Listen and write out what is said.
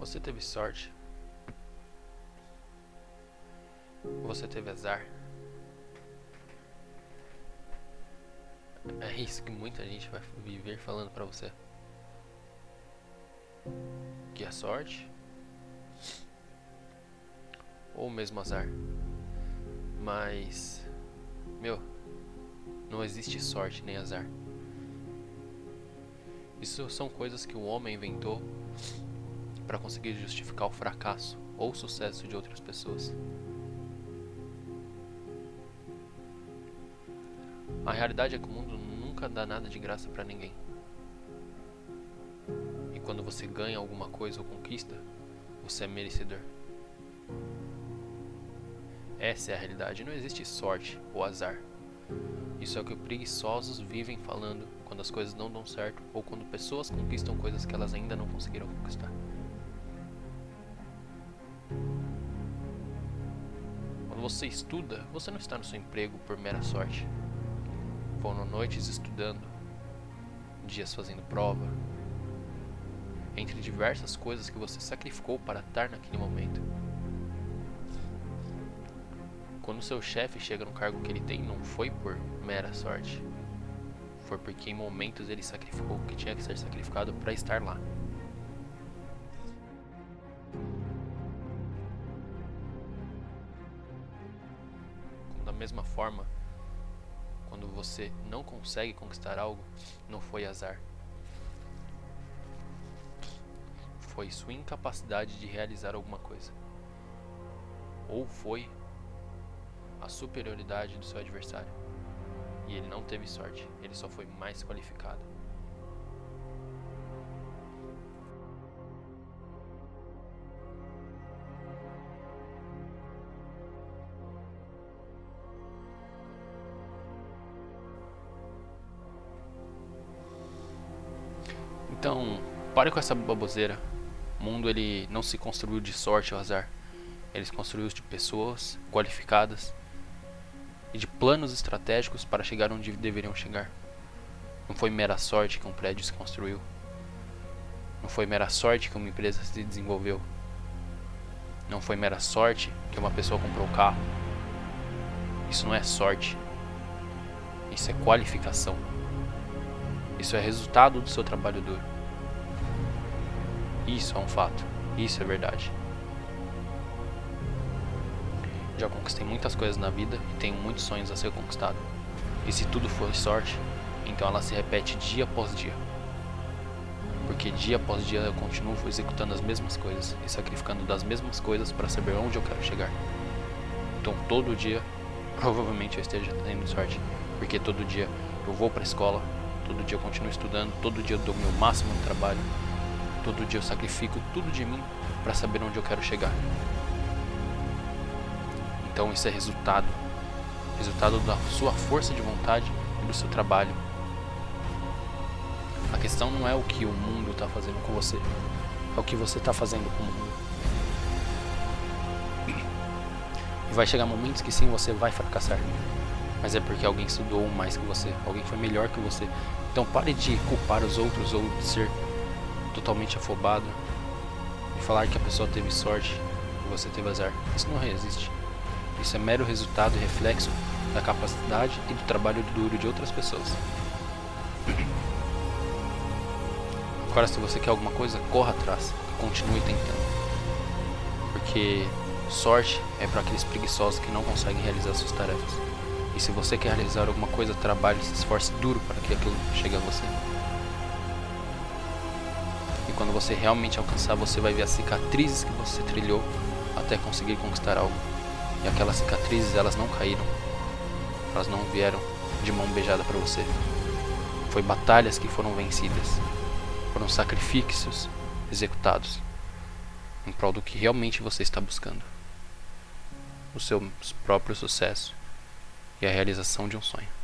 Você teve sorte? Você teve azar? É isso que muita gente vai viver falando pra você. Que é sorte? Ou mesmo azar? Mas. Meu. Não existe sorte nem azar. Isso são coisas que o homem inventou para conseguir justificar o fracasso ou o sucesso de outras pessoas. A realidade é que o mundo nunca dá nada de graça para ninguém. E quando você ganha alguma coisa ou conquista, você é merecedor. Essa é a realidade. Não existe sorte ou azar. Isso é o que preguiçosos vivem falando quando as coisas não dão certo ou quando pessoas conquistam coisas que elas ainda não conseguiram conquistar. Você estuda, você não está no seu emprego por mera sorte. Foram noites estudando, dias fazendo prova, entre diversas coisas que você sacrificou para estar naquele momento. Quando seu chefe chega no cargo que ele tem, não foi por mera sorte. Foi porque em momentos ele sacrificou o que tinha que ser sacrificado para estar lá. Mesma forma, quando você não consegue conquistar algo, não foi azar. Foi sua incapacidade de realizar alguma coisa. Ou foi a superioridade do seu adversário. E ele não teve sorte, ele só foi mais qualificado. Então, pare com essa baboseira. O mundo ele não se construiu de sorte ou azar. Ele se construiu de pessoas qualificadas e de planos estratégicos para chegar onde deveriam chegar. Não foi mera sorte que um prédio se construiu. Não foi mera sorte que uma empresa se desenvolveu. Não foi mera sorte que uma pessoa comprou o carro. Isso não é sorte. Isso é qualificação. Isso é resultado do seu trabalho duro. Isso é um fato. Isso é verdade. Já conquistei muitas coisas na vida e tenho muitos sonhos a ser conquistado. E se tudo for sorte, então ela se repete dia após dia. Porque dia após dia eu continuo executando as mesmas coisas e sacrificando das mesmas coisas para saber onde eu quero chegar. Então todo dia, provavelmente eu esteja tendo sorte, porque todo dia eu vou para a escola, todo dia eu continuo estudando, todo dia eu dou meu máximo no trabalho, todo dia eu sacrifico tudo de mim para saber onde eu quero chegar. Então isso é resultado. Resultado da sua força de vontade e do seu trabalho. A questão não é o que o mundo está fazendo com você, é o que você está fazendo com o mundo. E vai chegar momentos que sim você vai fracassar. Mas é porque alguém estudou mais que você, alguém foi melhor que você. Então pare de culpar os outros ou de ser totalmente afobado e falar que a pessoa teve sorte e você teve azar. Isso não existe. Isso é mero resultado e reflexo da capacidade e do trabalho duro de outras pessoas. Agora, se você quer alguma coisa, corra atrás e continue tentando. Porque sorte é para aqueles preguiçosos que não conseguem realizar suas tarefas. E se você quer realizar alguma coisa, trabalhe se esforce duro para que aquilo chegue a você. E quando você realmente alcançar, você vai ver as cicatrizes que você trilhou até conseguir conquistar algo. E aquelas cicatrizes, elas não caíram. Elas não vieram de mão beijada para você. Foi batalhas que foram vencidas. Foram sacrifícios executados em prol do que realmente você está buscando. O seu próprio sucesso e a realização de um sonho.